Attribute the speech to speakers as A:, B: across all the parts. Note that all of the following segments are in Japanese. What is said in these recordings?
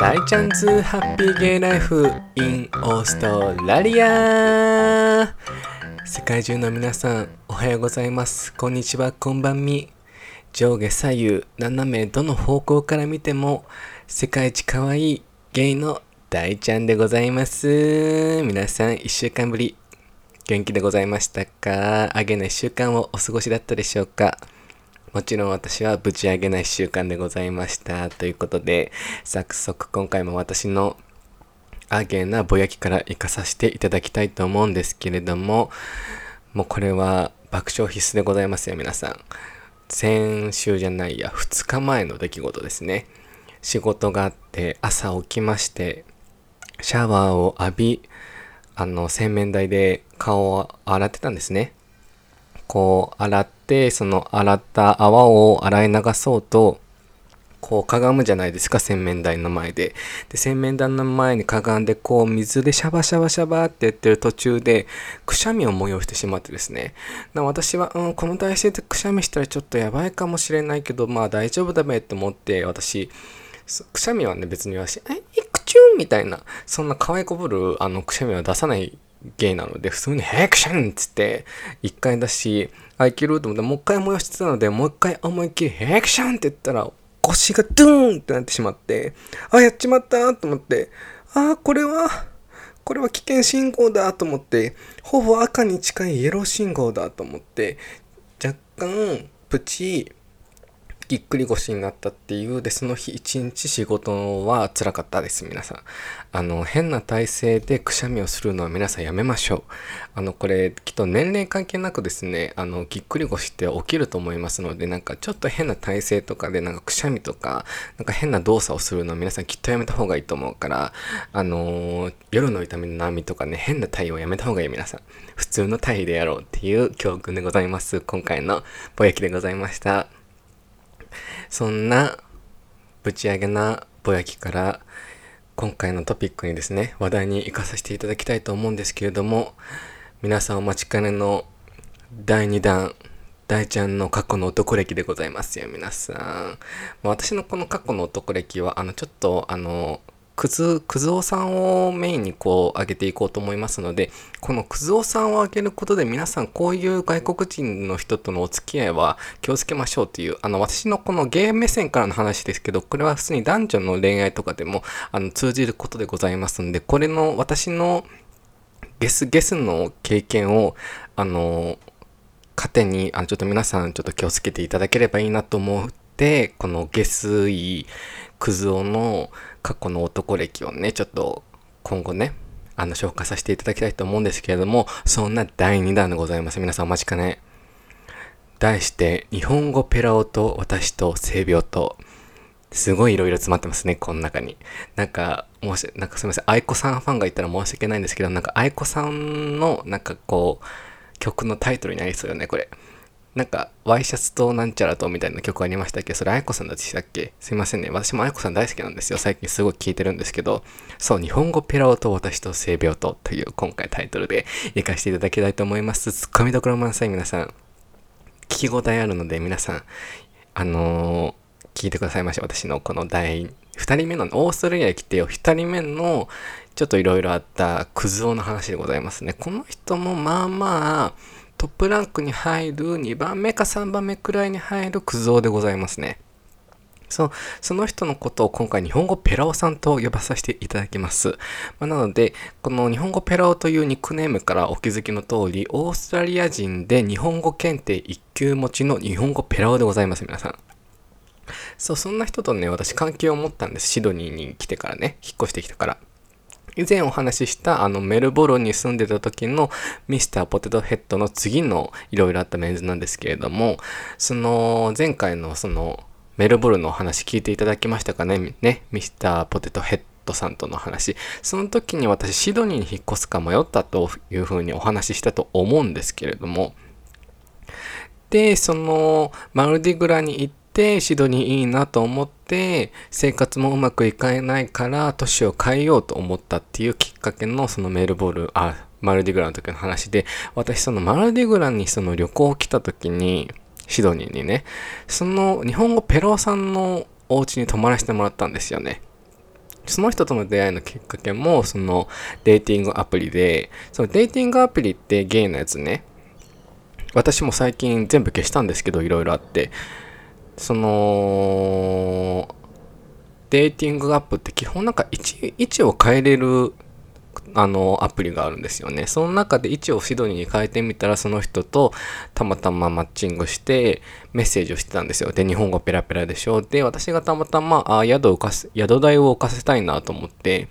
A: 大チャンズハッピーゲイライフ in オーストラリア。世界中の皆さんおはようございます。こんにちはこんばんみ。上下左右斜めどの方向から見ても世界一可愛いゲイの大ちゃんでございます。皆さん1週間ぶり元気でございましたか？あげな1週間をお過ごしだったでしょうか？もちろん私はぶち上げない習慣でございました。ということで、早速今回も私のアゲなぼやきから活かさせていただきたいと思うんですけれども、もうこれは爆笑必須でございますよ、皆さん。先週じゃないや、2日前の出来事ですね。仕事があって朝起きまして、シャワーを浴び、あの、洗面台で顔を洗ってたんですね。こう洗ってその洗った泡を洗い流そうとこうかがむじゃないですか洗面台の前で。で洗面台の前にかがんでこう水でシャバシャバシャバってやってる途中でくしゃみを催してしまってですね。私は、うん、この体勢でくしゃみしたらちょっとやばいかもしれないけどまあ大丈夫だべって思って私くしゃみはね別にはし、え、いくちゅんみたいな、そんな可愛こぶるあのくしゃみは出さないゲイなので、普通にヘクションっつって、一回出し、あ、いけると思って、もう一回燃やしてたので、もう一回思いっきりヘクションって言ったら、腰がドゥーンってなってしまって、あ、やっちまったと思って、あ、これは、これは危険信号だと思って、ほぼ赤に近いイエロー信号だと思って、若干、プチぎっくり腰になったっていうでその日一日仕事は辛かったです皆さん。あの変な体勢でくしゃみをするのは皆さんやめましょう。あのこれきっと年齢関係なくですねあのぎっくり腰って起きると思いますのでなんかちょっと変な体勢とかでなんかくしゃみとかなんか変な動作をするのは皆さんきっとやめた方がいいと思うからあの、夜の痛みの波とかね変な体をやめた方がいい皆さん。普通の体でやろうっていう教訓でございます。今回のぼやきでございました。そんなぶち上げなぼやきから今回のトピックにですね話題に行かさせていただきたいと思うんですけれども皆さんお待ちかねの第2弾大ちゃんの過去の男歴でございますよ皆さん。私のこの過去の男歴はあのちょっとあのくず、くずおさんをメインにこう上げていこうと思いますので、このくずおさんを上げることで皆さんこういう外国人の人とのお付き合いは気をつけましょうっていう、あの私のこのゲーム目線からの話ですけど、これは普通に男女の恋愛とかでもあの通じることでございますので、これの私のゲスゲスの経験を、あの、糧に、あの、ちょっと皆さんちょっと気をつけていただければいいなと思って、この下水クズ男の過去の男歴をね、ちょっと今後ね、あの、紹介させていただきたいと思うんですけれども、そんな第2弾でございます。皆さんお待ちかね。題して、日本語ペラオと私と性病と、すごい色々詰まってますね、この中に。なんか、もし、なんかすみません、愛子さんファンがいたら申し訳ないんですけど、なんか愛子さんの、なんかこう、曲のタイトルになりそうよね、これ。なんか、ワイシャツとなんちゃらとみたいな曲ありましたっけ？それ、あやこさんだでしたっけ？すいませんね。私もあやこさん大好きなんですよ。最近すごい聴いてるんですけど、そう、日本語ペラオと私と性病とという今回タイトルで 行かせていただきたいと思います。ツッコミどころ満載皆さん。聞き応えあるので皆さん、あのー、聞いてくださいまし私のこの第2人目の、オーストラリアに来てよ、2人目の、ちょっといろいろあったクズ男の話でございますね。この人もまあまあ、トップランクに入る2番目か3番目くらいに入るクズ男でございますね。そう、その人のことを今回日本語ペラオさんと呼ばさせていただきます。まあ、なので、この日本語ペラオというニックネームからお気づきの通り、オーストラリア人で日本語検定1級持ちの日本語ペラオでございます、皆さん。そう、そんな人とね、私関係を持ったんです。シドニーに来てからね、引っ越してきたから。以前お話ししたあのメルボルンに住んでた時のミスターポテトヘッドの次のいろいろあったメンズなんですけれども、その前回のそのメルボルンのお話聞いていただきましたかね？ね、ミスターポテトヘッドさんとの話。その時に私シドニーに引っ越すか迷ったというふうにお話ししたと思うんですけれども、で、そのマルディグラに行ってシドニーいいなと思って生活もうまくいかないから都市を変えようと思ったっていうきっかけのそのメルボルあマルディグラの時の話で私そのマルディグラにその旅行来た時にシドニーにねその日本語ペローさんのお家に泊まらせてもらったんですよね。その人との出会いのきっかけも、そのデーティングアプリで、そのデーティングアプリってゲイのやつね、私も最近全部消したんですけど、いろいろあって、その、デーティングアップって基本なんか位置位置を変えれるあのアプリがあるんですよね。その中で位置をシドニーに変えてみたらその人とたまたまマッチングしてメッセージをしてたんですよ。で、日本語ペラペラでしょ。で、私がたまたまあ宿をかせ宿代を浮かせたいなと思って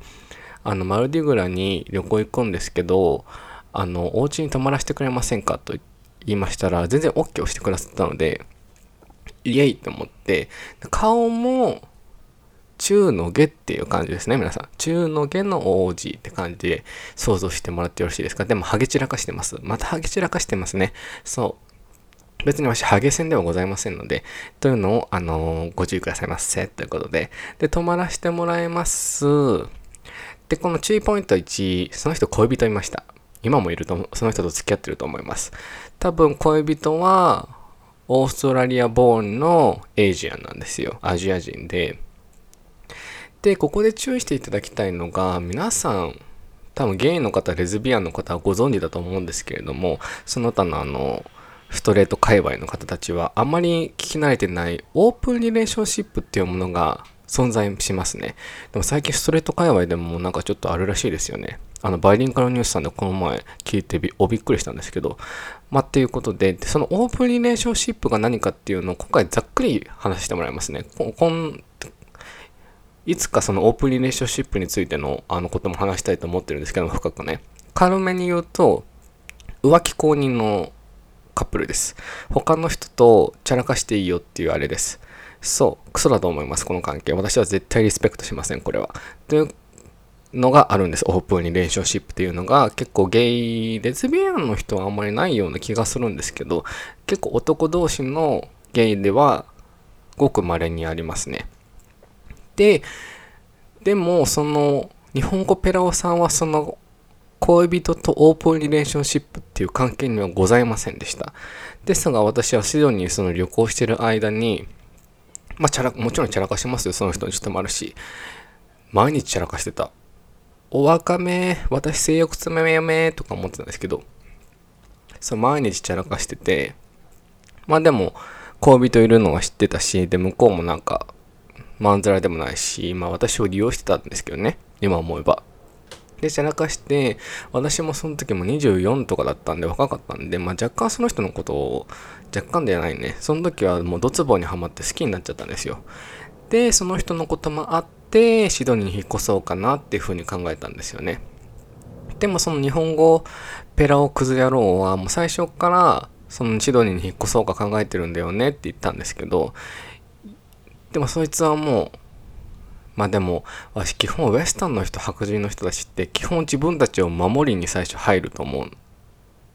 A: あのマルディグラに旅行行くんですけどあのお家に泊まらせてくれませんかと言いましたら全然 OK をしてくださったのでイエイと思って顔も中の下っていう感じですね、皆さん。中の下の王子って感じで想像してもらってよろしいですか？でも、ハゲ散らかしてます。またハゲ散らかしてますね。そう。別に私、ハゲ線ではございませんので、というのを、あのー、ご注意くださいませ。ということで。で、泊まらせてもらいます。で、この注意ポイント1、その人恋人いました。今もいると、その人と付き合ってると思います。多分、恋人は、オーストラリアボーンのエイジアンなんですよ。アジア人で。で、ここで注意していただきたいのが、皆さん、多分ゲイの方、レズビアンの方はご存知だと思うんですけれども、その他のあの、ストレート界隈の方たちはあんまり聞き慣れてないオープンリレーションシップっていうものが存在しますね。でも最近ストレート界隈でもなんかちょっとあるらしいですよね。あの、バイリンカルニュースさんでこの前聞いてびおびっくりしたんですけど、まあ、っていうことで、そのオープンリレーションシップが何かっていうのを今回ざっくり話してもらいますね。こんいつかそのオープンリレーションシップについてのあのことも話したいと思ってるんですけど、深くね。軽めに言うと、浮気公認のカップルです。他の人とチャラかしていいよっていうあれです。そう、クソだと思います、この関係。私は絶対リスペクトしません、これは。というのがあるんです。オープンリレーションシップっていうのが結構ゲイ、レズビアンの人はあんまりないような気がするんですけど、結構男同士のゲイではごく稀にありますね。で、でも、その、日本語ペラオさんはその、恋人とオープンリレーションシップっていう関係にはございませんでした。ですが、私はシドニーその旅行してる間に、まあ、チャラ、もちろんチャラ化しますよ。その人にしてもあるし。毎日チャラ化してた。おわかめ、私性欲つめめめとか思ってたんですけど、そう、毎日チャラ化してて、まあでも、恋人いるのは知ってたし、で、向こうもなんか、まんざらでもないし、まあ私を利用してたんですけどね、今思えば。で、じゃらかして、私もその時も24とかだったんで若かったんで、まあ若干その人のことを、若干ではないね。その時はもうドツボにはまって好きになっちゃったんですよ。で、その人のこともあって、シドニーに引っ越そうかなっていうふうに考えたんですよね。でもその日本語ペラをクズ野郎はもう最初からそのシドニーに引っ越そうか考えてるんだよねって言ったんですけど、でもそいつはもう、まあでも、私基本ウエスタンの人、白人の人たちって基本自分たちを守りに最初入ると思うん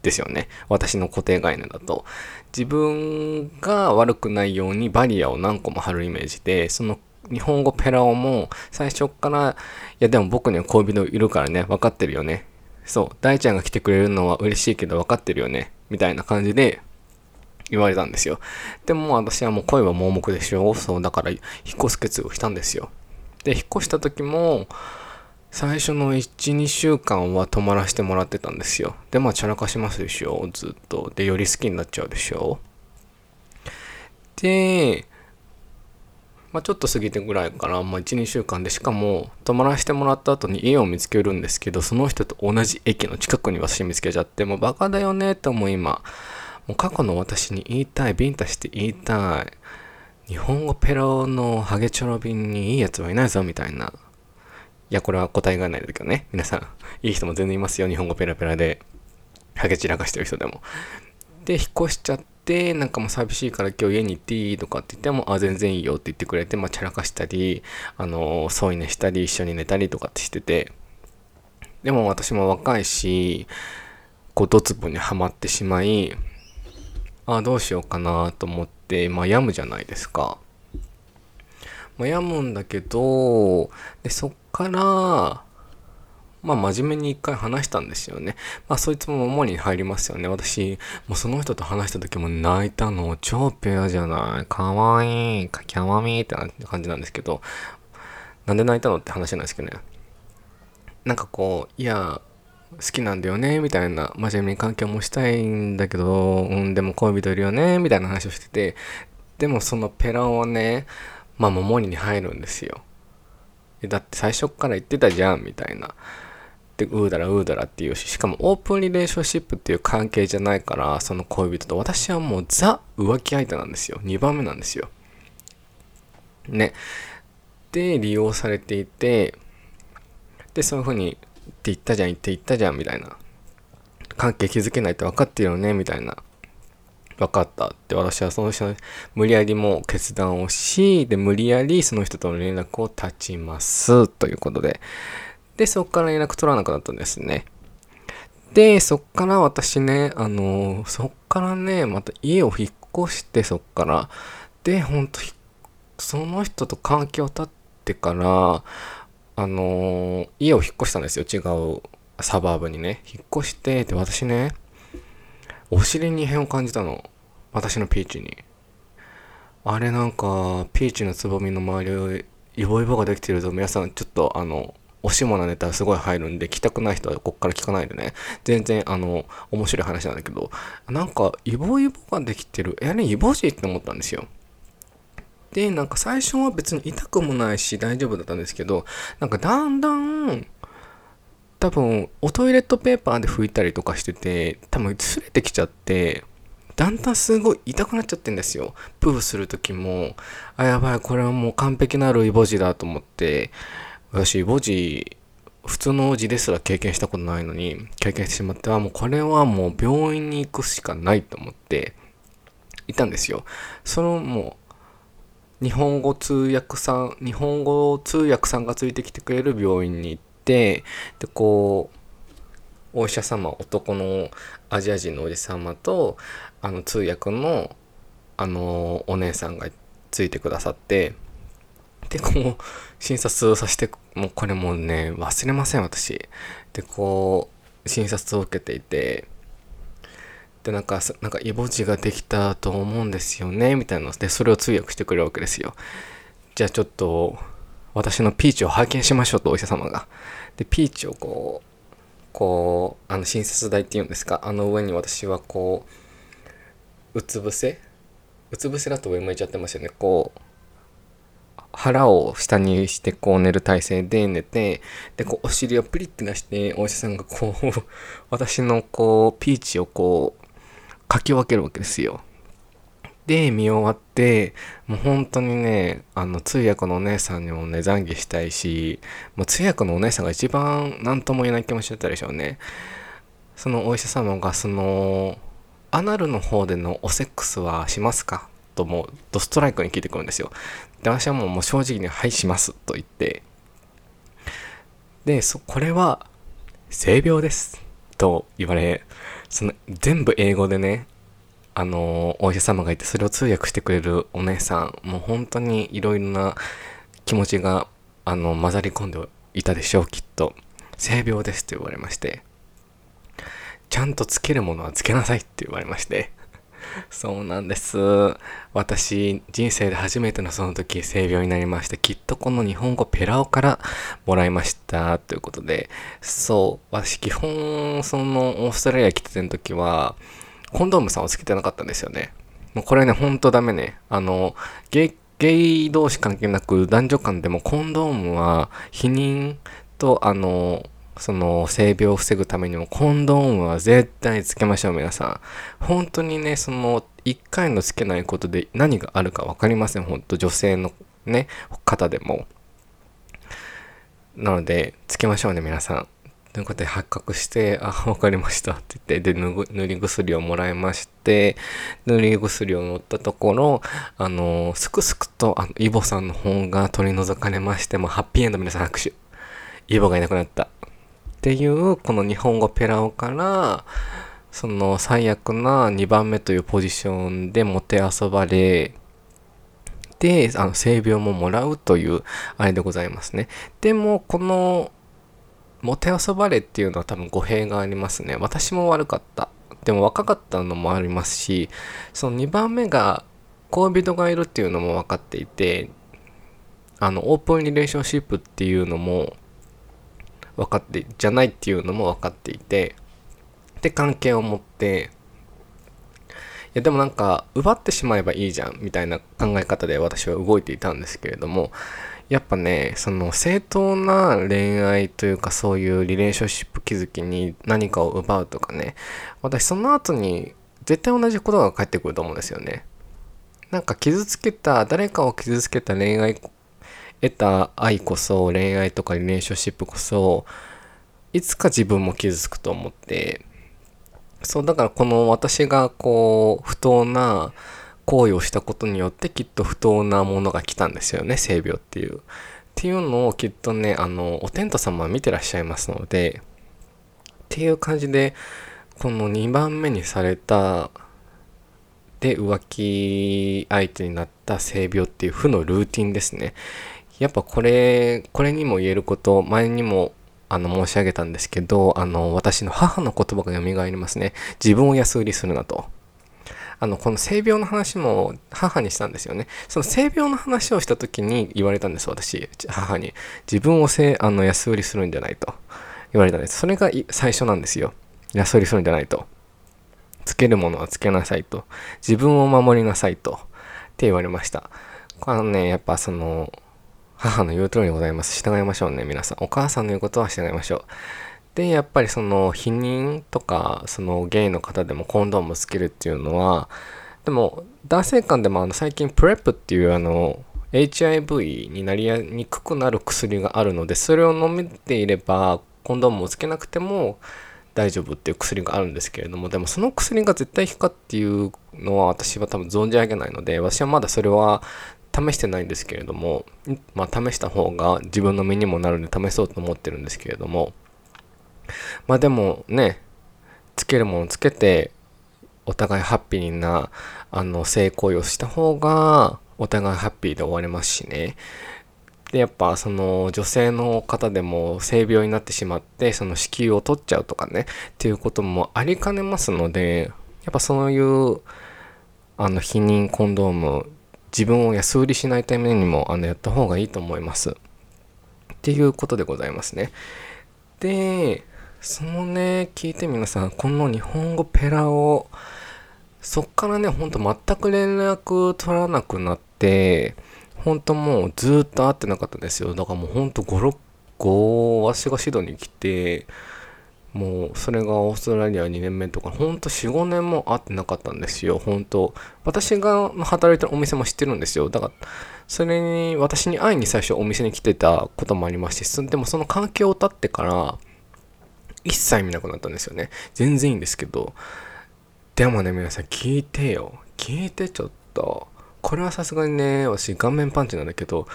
A: ですよね。私の固定概念だと。自分が悪くないようにバリアを何個も貼るイメージで、その日本語ペラオも最初から、いやでも僕には恋人いるからね、分かってるよね。そう、大ちゃんが来てくれるのは嬉しいけど分かってるよね。みたいな感じで言われたんですよ。でも私はもう恋は盲目でしょ。そう、だから引っ越す決意をしたんですよ。で、引っ越した時も、最初の1、2週間は泊まらせてもらってたんですよ。で、まあ、チャラかしますでしょ。ずっと。で、より好きになっちゃうでしょ。で、まあ、ちょっと過ぎてぐらいから、まあ、1、2週間で、しかも、泊まらせてもらった後に家を見つけるんですけど、その人と同じ駅の近くに私見つけちゃって、もうバカだよね、とも今、もう過去の私に言いたい、ビンタして言いたい。日本語ペロのハゲチョロ便にいいやつはいないぞ、みたいな。いや、これは答えがないですけどね。皆さん、いい人も全然いますよ。日本語ペラペラで、ハゲ散らかしてる人でも。で、引っ越しちゃって、なんかもう寂しいから今日家に行っていいとかって言っても、あ、全然いいよって言ってくれて、まあ、散らかしたり、あの、添い寝したり、一緒に寝たりとかってしてて、でも私も若いし、こう、ドツボにはまってしまい、あどうしようかなと思って、まあ、病むじゃないですか。まあ、病むんだけど、で、そっから、まあ、真面目に一回話したんですよね。まあ、そいつも守りに入りますよね。私、もうその人と話した時も泣いたの、超ペアじゃない。かわいい、キャワミーって感じなんですけど、なんで泣いたのって話なんですけどね。なんかこう、いや、好きなんだよね、みたいな、真面目に関係もしたいんだけど、うん、でも恋人いるよね、みたいな話をしてて、でもそのペラをね、まあ、守りに入るんですよ。だって最初から言ってたじゃん、みたいな。で、うーだらうーだらっていうし、しかもオープンリレーションシップっていう関係じゃないから、その恋人と私はもうザ浮気相手なんですよ。2番目なんですよ。ね。で、利用されていて、で、そういうふうに、って言ったじゃん、言って言ったじゃん、みたいな。関係築けないって分かってるよね、みたいな。分かったって私はその人無理やりもう決断をし、で、無理やりその人との連絡を断ちます。ということで。で、そこから連絡取らなくなったんですね。で、そっから私ね、あのー、そっからね、また家を引っ越して、そっから。で、ほんと、その人と関係を断ってから、あのー、家を引っ越したんですよ。違うサバーブにね。引っ越して、で、私ね、お尻に異変を感じたの。私のピーチに。あれなんか、ピーチのつぼみの周りをイボイボができてると、皆さんちょっとあの、おしもなネタすごい入るんで、来たくない人はこっから聞かないでね。全然、あの、面白い話なんだけど、なんか、イボイボができてる。え、あれ、イボジって思ったんですよ。で、なんか最初は別に痛くもないし大丈夫だったんですけど、なんかだんだん、多分、おトイレットペーパーで拭いたりとかしてて、多分、擦れてきちゃって、だんだんすごい痛くなっちゃってんですよ。プーする時も、あ、やばい、これはもう完璧なるイボ痔だと思って、私、墓地、普通の字ですら経験したことないのに、経験してしまっては、もうこれはもう病院に行くしかないと思って、いたんですよ。そのもう、日本語通訳さん、日本語通訳さんがついてきてくれる病院に行って、で、こう、お医者様、男のアジア人のおじ様と、あの通訳の、あの、お姉さんがついてくださって、で、こう、診察をさせて、もうこれもうね、忘れません、私。で、こう、診察を受けていて、で、なんか、なんか、イボ痔ができたと思うんですよね、みたいなので、それを通訳してくれるわけですよ。じゃあちょっと、私のピーチを拝見しましょうと、お医者様が。で、ピーチをこう、こう、あの、診察台っていうんですか、あの上に私はこう、うつ伏せ？うつ伏せだと上向いちゃってますよね。こう、腹を下にしてこう寝る体勢で寝て、で、こうお尻をプリって出して、お医者さんがこう 私のこう、ピーチをこう、かき分けるわけですよ。で、見終わって、もう本当にね、あの、通訳のお姉さんにもね、懺悔したいし、もう通訳のお姉さんが一番何とも言えない気持ちだったでしょうね。そのお医者様が、その、アナルの方でのおセックスはしますか？ともうドストライクに聞いてくるんですよ。で、私はもうもう正直に、はい、しますと言って、で、そ、これは、性病です。と言われ、その、全部英語でね、あの、お医者様がいて、それを通訳してくれるお姉さん、もう本当にいろいろな気持ちが、あの、混ざり込んでいたでしょう、きっと。性病ですと言われまして、ちゃんとつけるものはつけなさいって言われまして、そうなんです。私、人生で初めてのその時、性病になりまして、きっとこの日本語ペラオからもらいました。ということで、そう、私基本、そのオーストラリア来てた時は、コンドームさんをつけてなかったんですよね。もうこれね、ほんとダメね。あの、ゲイ、ゲイ同士関係なく男女間でもコンドームは避妊とあのその性病を防ぐためにもコンドームは絶対つけましょう皆さん本当にねその1回のつけないことで何があるか分かりません本当女性のね方でもなのでつけましょうね皆さんということで発覚して、あ、わかりましたって言って、で、塗り薬をもらいまして、塗り薬を塗ったところ、あの、すくすくと、あの、イボさんの方が取り除かれまして、もうハッピーエンド皆さん拍手。イボがいなくなった。っていうこの日本語ペラオからその最悪な2番目というポジションでもてあそばれであの性病ももらうというあれでございますね。でもこのもてあそばれっていうのは多分語弊がありますね。私も悪かった。でも若かったのもありますしその2番目が恋人がいるっていうのも分かっていてあのオープンリレーションシップっていうのも分かってじゃないっていうのも分かっていてで関係を持っていやでもなんか奪ってしまえばいいじゃんみたいな考え方で私は動いていたんですけれどもやっぱねその正当な恋愛というかそういうリレーションシップ築きに何かを奪うとかね私その後に絶対同じことが返ってくると思うんですよね。なんか傷つけた誰かを傷つけた恋愛得た愛こそ恋愛とかリレーションシップこそいつか自分も傷つくと思ってそうだからこの私がこう不当な行為をしたことによってきっと不当なものが来たんですよね性病っていう。っていうのをきっとねあのお天道様は見てらっしゃいますのでっていう感じでこの2番目にされたで浮気相手になった性病っていう負のルーティンですね。やっぱこれこれにも言えること前にもあの申し上げたんですけどあの私の母の言葉が蘇りますね。自分を安売りするなと。あのこの性病の話も母にしたんですよね。その性病の話をした時に言われたんです私母に。自分をせあの安売りするんじゃないと。言われたんです。それが最初なんですよ。安売りするんじゃないと。つけるものはつけなさいと。自分を守りなさいと。って言われました。これはねやっぱその母の言う通りでございます。従いましょうね、皆さん。お母さんの言うことは従いましょう。で、やっぱりその避妊とか、そのゲイの方でもコンドームをつけるっていうのは、でも男性間でもあの最近プレップっていうあの HIV になりにくくなる薬があるので、それを飲めていればコンドームをつけなくても大丈夫っていう薬があるんですけれども、でもその薬が絶対効くかっていうのは私は多分存じ上げないので、私はまだそれは試してないんですけれども、まあ試した方が自分の身にもなるので試そうと思ってるんですけれども、まあでもね、つけるものつけて、お互いハッピーな、あの、性行為をした方が、お互いハッピーで終わりますしね。で、やっぱその女性の方でも性病になってしまって、その子宮を取っちゃうとかね、っていうこともありかねますので、やっぱそういう、あの、避妊コンドーム自分を安売りしないためにもあのやった方がいいと思います。っていうことでございますね。で、そのね、聞いて皆さん、この日本語ペラを、そっからね、ほんと全く連絡取らなくなって、ほんともうずっと会ってなかったですよ。だからもうほんと5、6、5、私がシドに来て、もうそれがオーストラリア2年目とかほんと45年も会ってなかったんですよ。本当私が働いてるお店も知ってるんですよ。だからそれに私に会いに最初お店に来てたこともありましてでもその環境を立ってから一切見なくなったんですよね。全然いいんですけど。でもね皆さん聞いてよ。聞いてちょっと。これはさすがにね私顔面パンチなんだけど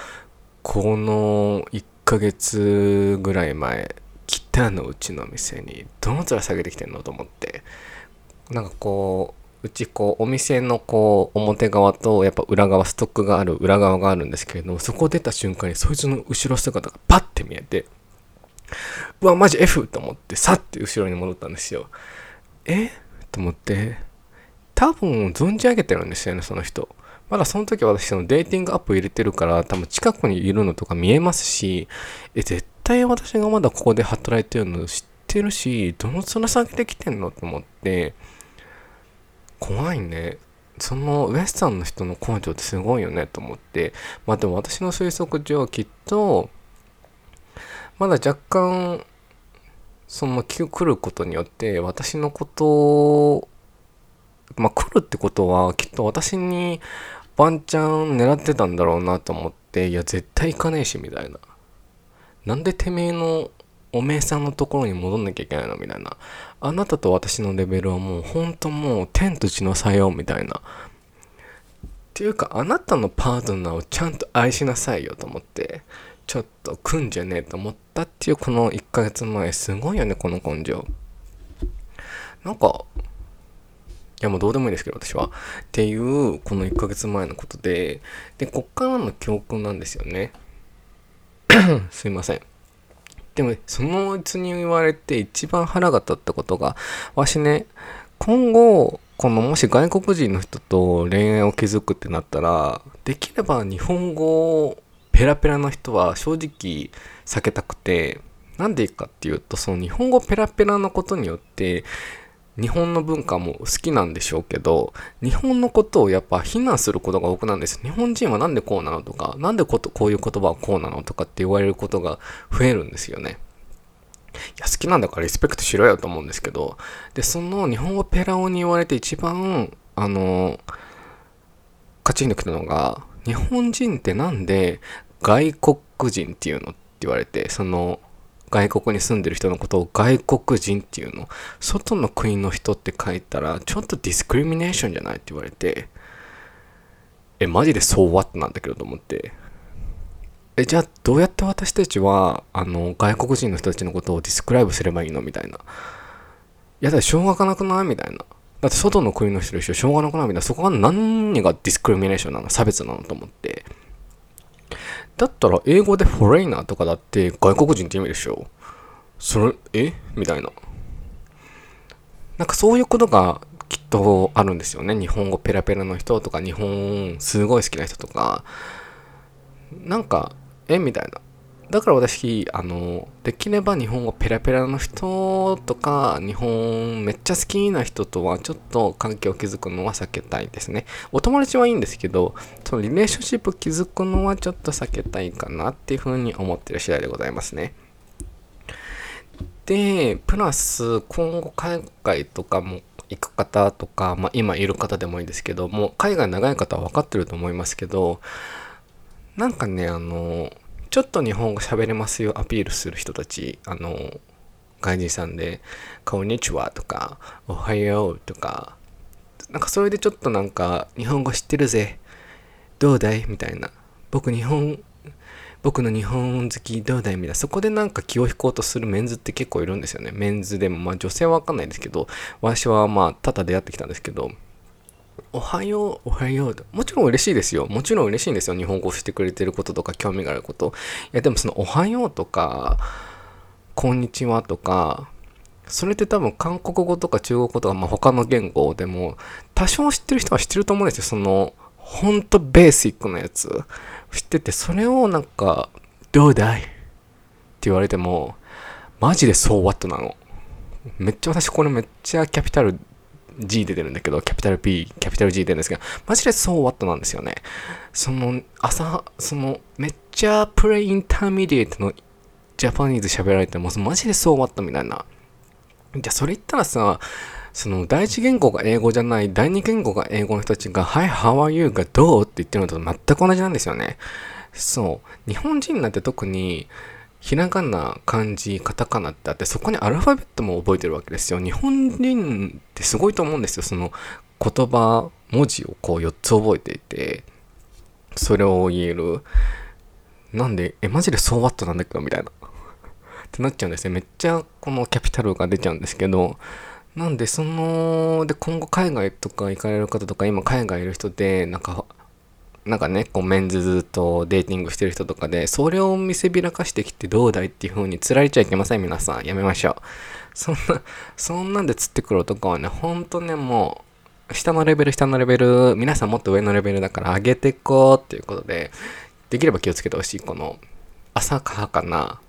A: この1ヶ月ぐらい前汚のうちの店に。どの面下げてきてんのと思って。なんかこううちこうお店のこう表側とやっぱ裏側ストックがある裏側があるんですけれどもそこ出た瞬間にそいつの後ろ姿がパッて見えてうわマジ F と思ってさって後ろに戻ったんですよ。え？と思って。多分存じ上げてるんですよねその人。まだその時私そのデーティングアップ入れてるから多分近くにいるのとか見えますしえ絶対私がまだここで働いてるの知ってるし、どの面下げてきてんのと思って、怖いね。そのウエスタンの人の根性ってすごいよねと思って、まあでも私の推測上きっと、まだ若干、その来ることによって私のことを、まあ来るってことはきっと私にワンチャン狙ってたんだろうなと思って、いや絶対行かねえしみたいな。なんでてめえのおめえさんのところに戻んなきゃいけないの？みたいな。あなたと私のレベルはもうほんともう天と地の差よみたいな。っていうかあなたのパートナーをちゃんと愛しなさいよと思って、ちょっと来んじゃねえと思ったっていうこの1ヶ月前、すごいよね、この根性。なんか、いやもうどうでもいいですけど私は。っていうこの1ヶ月前のことで、で、こっからの教訓なんですよね。すいません。でも、そのうちに言われて一番腹が立ったことが、わしね、今後、このもし外国人の人と恋愛を築くってなったら、できれば日本語ペペラペラの人は正直避けたくて、なんでかっていうと、その日本語ペラペラのことによって、日本の文化も好きなんでしょうけど、日本のことをやっぱ非難することが多くなんです。日本人はなんでこうなのとか、なんでことこういう言葉はこうなのとかって言われることが増えるんですよね。いや、好きなんだからリスペクトしろよと思うんですけど、で、その日本語ペラオに言われて一番、あの、カチンときたのが、日本人ってなんで外国人っていうのって言われて、その、外国に住んでる人のことを外国人っていうの。外の国の人って書いたら、ちょっとディスクリミネーションじゃないって言われて、え、マジでそうわってなんだけどと思って。え、じゃあどうやって私たちは、あの、外国人の人たちのことをディスクライブすればいいのみたいな。いや、だってしょうがなくないみたいな。だって外の国の人でしょしょうがなくないみたいな。そこが何がディスクリミネーションなの？差別なの？と思って。だったら英語でフォレイナーとかだって外国人って意味でしょ？それ、え？みたいな。なんかそういうことがきっとあるんですよね。日本語ペラペラの人とか、日本すごい好きな人とか、なんか、え？みたいな。だから私、あの、できれば日本語ペラペラの人とか、日本めっちゃ好きな人とはちょっと関係を築くのは避けたいですね。お友達はいいんですけど、そのリレーションシップ築くのはちょっと避けたいかなっていうふうに思ってる次第でございますね。で、プラス今後海外とかも行く方とか、まあ、今いる方でもいいですけども、海外長い方は分かってると思いますけど、なんかね、あの、ちょっと日本語喋れますよアピールする人たち、あの、外人さんで、こんにちはとか、おはようとか、なんかそれでちょっとなんか、日本語知ってるぜ、どうだい？みたいな。僕日本、僕の日本好きどうだい？みたいな。そこでなんか気を引こうとするメンズって結構いるんですよね。メンズでも、まあ女性はわかんないですけど、私はまあただ出会ってきたんですけど、おはよう、おはようと。もちろん嬉しいですよ。もちろん嬉しいんですよ。日本語をしてくれてることとか興味があること。いや、でもそのおはようとか、こんにちはとか、それって多分韓国語とか中国語とか、まあ、他の言語でも、多少知ってる人は知ってると思うんですよ。その、ほんとベーシックなやつ。知ってて、それをなんか、どうだい？って言われても、マジで so what なの。めっちゃ私これめっちゃキャピタル G 出てるんだけど、キャピタル P、キャピタル G 出るんですけど、マジで so what なんですよね。その、朝、その、めっちゃ pre-intermediate のジャパニーズ喋られても、マジでそうワットみたいな。じゃあそれ言ったらさ、その第一言語が英語じゃない、第二言語が英語の人たちが、はい、how are you? がどうって言ってるのと全く同じなんですよね。そう。日本人なんて特に、ひらがな、漢字、カタカナってあって、そこにアルファベットも覚えてるわけですよ。日本人ってすごいと思うんですよ。その言葉、文字をこう4つ覚えていて、それを言える。なんで、え、マジでそうワットなんだけど、みたいな。ってなっちゃうんですね。めっちゃこのキャピタルが出ちゃうんですけど、なんで、その、で、今後海外とか行かれる方とか、今海外いる人で、なんか、なんかね、こうメンズずっとデーティングしてる人とかで、それを見せびらかしてきてどうだいっていう風に釣られちゃいけません、皆さん。やめましょう。そんな、そんなんで釣ってくる男はね、ほんとね、もう、下のレベル、下のレベル、皆さんもっと上のレベルだから上げてこうっていうことで、できれば気をつけてほしい。この、浅はかな、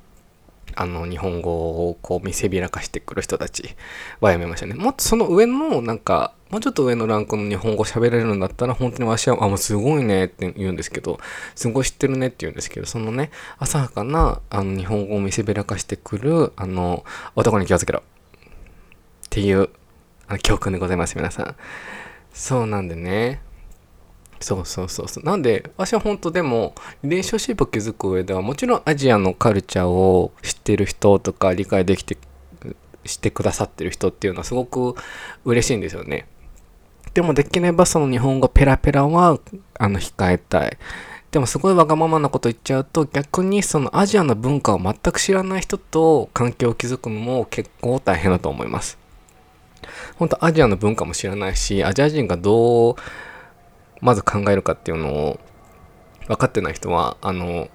A: あの、日本語をこう見せびらかしてくる人たちはやめましたね。もっとその上の、なんか、もうちょっと上のランクの日本語喋れるんだったら、本当にわしは、あ、もうすごいねって言うんですけど、すごい知ってるねって言うんですけど、そのね、浅はかな、あの、日本語を見せびらかしてくる、あの、男に気をつけろ。っていう、あの、教訓でございます、皆さん。そうなんでね、そうそうそうそう。なんで、私は本当でも、リレーションシップを築く上では、もちろんアジアのカルチャーを知ってる人とか、理解できて、してくださってる人っていうのはすごく嬉しいんですよね。でもできればその日本語ペラペラは、あの、控えたい。でもすごいわがままなこと言っちゃうと逆にそのアジアの文化を全く知らない人と関係を築くのも結構大変だと思います。本当アジアの文化も知らないし、アジア人がどうまず考えるかっていうのを分かってない人は、あの、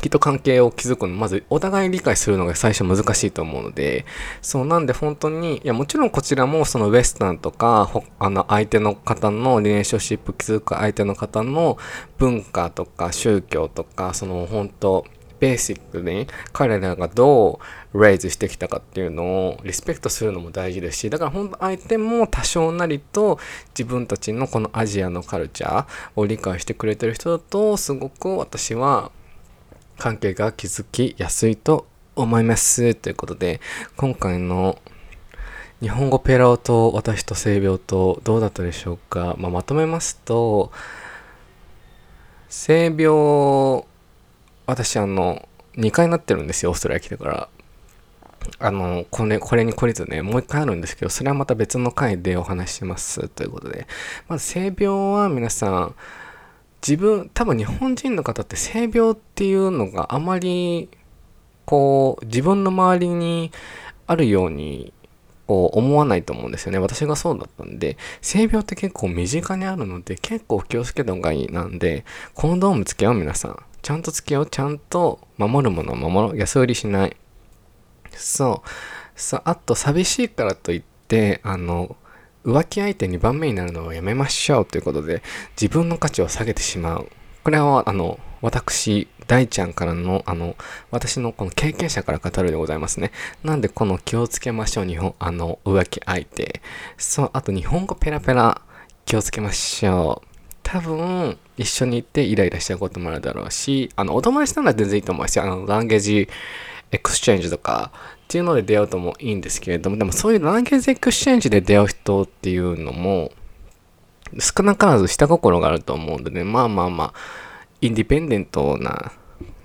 A: きっと関係を築くのまずお互い理解するのが最初難しいと思うのでそうなんで本当にいやもちろんこちらもそのウエスタンとかあの相手の方のリレーションシップ築く相手の方の文化とか宗教とかその本当ベーシックに彼らがどうレイズしてきたかっていうのをリスペクトするのも大事ですしだから本当相手も多少なりと自分たちのこのアジアのカルチャーを理解してくれてる人だとすごく私は関係が築きやすいと思いますということで今回の日本語ペラオと私と性病とどうだったでしょうか、まあ、まとめますと性病私あの2回なってるんですよオーストラリア来てからあのこれこれに懲りずねもう1回あるんですけどそれはまた別の回でお話ししますということでまず性病は皆さん自分多分日本人の方って性病っていうのがあまりこう自分の周りにあるようにこう思わないと思うんですよね。私がそうだったんで、性病って結構身近にあるので、結構気をつけた方がいいなんで、コンドームつけよう皆さん。ちゃんとつけよう。ちゃんと守るものを守ろう。安売りしない。そう。そう、あと寂しいからといって、あの、浮気相手2番目になるのをやめましょうということで、自分の価値を下げてしまう。これは、あの、私、大ちゃんからの、あの、私のこの経験者から語るでございますね。なんで、この気をつけましょう、日本、あの、浮気相手。そう、あと日本語ペラペラ、気をつけましょう。多分、一緒に行ってイライラしちゃうこともあるだろうし、あの、お友達なら全然いいと思うし、あの、 language exchange とかっていうので出会うともいいんですけれども、でもそういう language exchange で出会う人っていうのも、少なからず下心があると思うんでね、まあまあまあ、 independent な、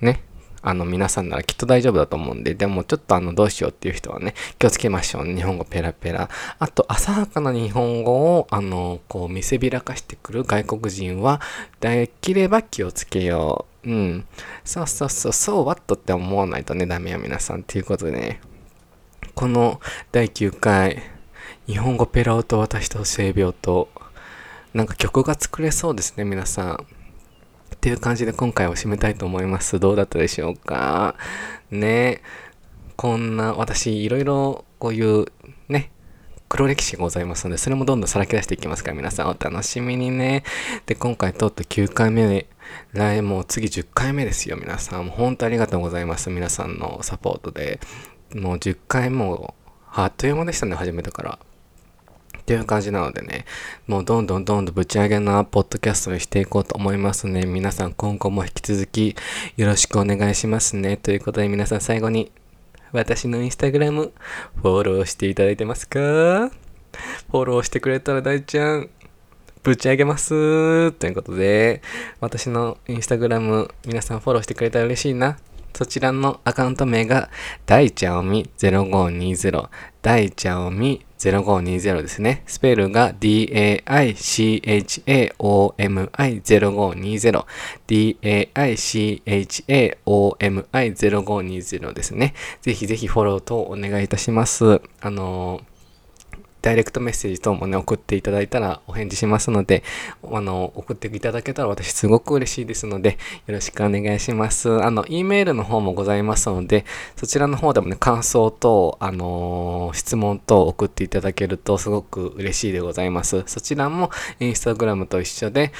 A: ね、あの皆さんならきっと大丈夫だと思うんで、でもちょっとあのどうしようっていう人はね、気をつけましょう。日本語ペラペラ。あと、浅はかな日本語を、あの、こう見せびらかしてくる外国人は、できれば気をつけよう。うん。そうそうそう、そうワットって思わないとね、ダメよ皆さん。っていうことでね、この第9回、日本語ペラオと私と性病と、なんか曲が作れそうですね、皆さん。っていう感じで今回を締めたいと思います。どうだったでしょうか？ねこんな、私、いろいろこういうね、黒歴史がございますので、それもどんどんさらけ出していきますから、皆さんお楽しみにね。で、今回とって9回目、来もう次10回目ですよ、皆さん。もう本当ありがとうございます。皆さんのサポートで。もう10回も、あっという間でしたね、始めてから。っていう感じなのでね、もうどんどんどんどんぶち上げなポッドキャストにしていこうと思いますね。皆さん今後も引き続きよろしくお願いしますね。ということで皆さん最後に私のインスタグラムフォローしていただいてますか？フォローしてくれたら大ちゃんぶち上げますということで、私のインスタグラム皆さんフォローしてくれたら嬉しいな。そちらのアカウント名が、大ちゃおみ0520、大ちゃおみ0520ですね。スペルが DAICHAOMI0520 DAICHAOMI0520 ですね。ぜひぜひフォローとお願いいたします。あのーダイレクトメッセージ等もね、送っていただいたらお返事しますので、あの、送っていただけたら私すごく嬉しいですので、よろしくお願いします。あの、E メールの方もございますので、そちらの方でもね、感想等、あのー、質問等送っていただけるとすごく嬉しいでございます。そちらもインスタグラムと一緒で、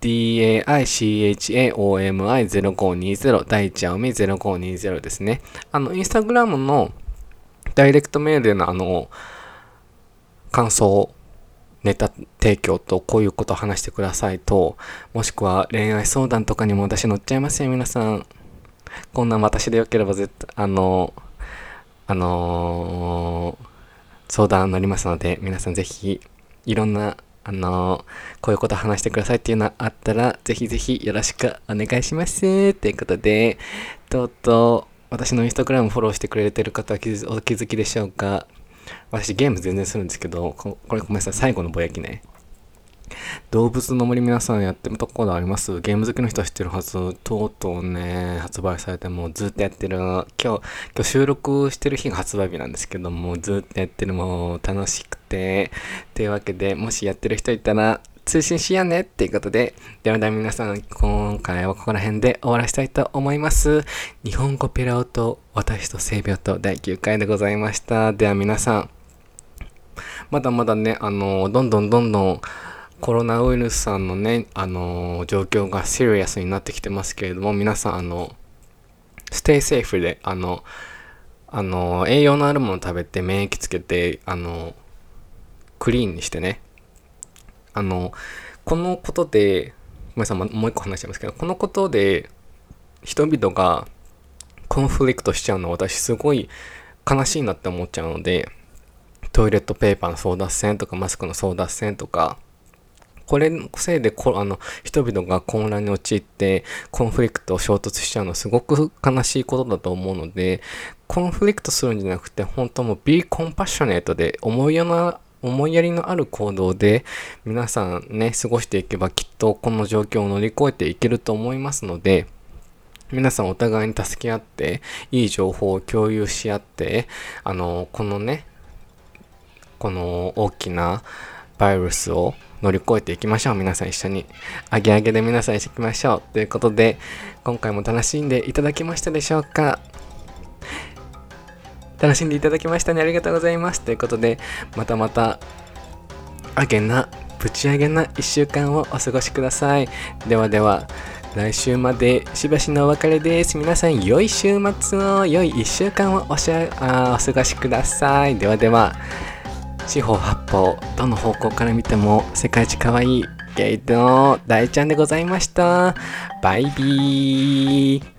A: DAICHAOMI0520 大ちゃおみ0520ですね。あの、インスタグラムのダイレクトメールでのあの、感想、ネタ提供とこういうことを話してくださいと、もしくは恋愛相談とかにも私乗っちゃいますよ、皆さん。こんな私でよければ絶対、あの、あのー、相談乗りますので、皆さんぜひ、いろんな、あのー、こういうこと話してくださいっていうのあったら、ぜひぜひよろしくお願いします。ということで、とうとう、私のインスタグラムフォローしてくれてる方はお気づきでしょうか私ゲーム全然するんですけど、これごめんなさい、最後のぼやきね。動物の森皆さんやってるところありますゲーム好きの人は知ってるはず。とうとうね、発売されてもうずっとやってる。今日、今日収録してる日が発売日なんですけども、ずっとやってるもう楽しくて。というわけで、もしやってる人いたら、通信しようねっていうことで、ではでは皆さん、今回はここら辺で終わらせたいと思います。日本語ペラオと私と性病と第9回でございました。では皆さん、まだまだね、あの、どんどんどんどんコロナウイルスさんのね、あの、状況がシリアスになってきてますけれども、皆さん、あの、ステイセーフで、あの、あの、栄養のあるもの食べて免疫つけて、あの、クリーンにしてね。あの、このことで、ごめんなさい、もう一個話しちゃいますけど、このことで、人々がコンフリクトしちゃうのは私すごい悲しいなって思っちゃうので、トイレットペーパーの争奪戦とかマスクの争奪戦とか、これのせいでこあの人々が混乱に陥ってコンフリクトを衝突しちゃうのはすごく悲しいことだと思うのでコンフリクトするんじゃなくて本当もう be compassionate で思いやな思いやりのある行動で皆さんね過ごしていけばきっとこの状況を乗り越えていけると思いますので皆さんお互いに助け合っていい情報を共有し合ってあのこのねこの大きなバイルスを乗り越えていきましょう。皆さん一緒に。あげあげで皆さんしていきましょう。ということで、今回も楽しんでいただけましたでしょうか？楽しんでいただきましたね。ありがとうございます。ということで、またまた、あげな、ぶち上げな1週間をお過ごしください。ではでは、来週までしばしのお別れです。皆さん、良い週末を、良い1週間をおしゃあお過ごしください。ではでは、四方八方どの方向から見ても世界一可愛いゲイの大ちゃんでございました。バイビー。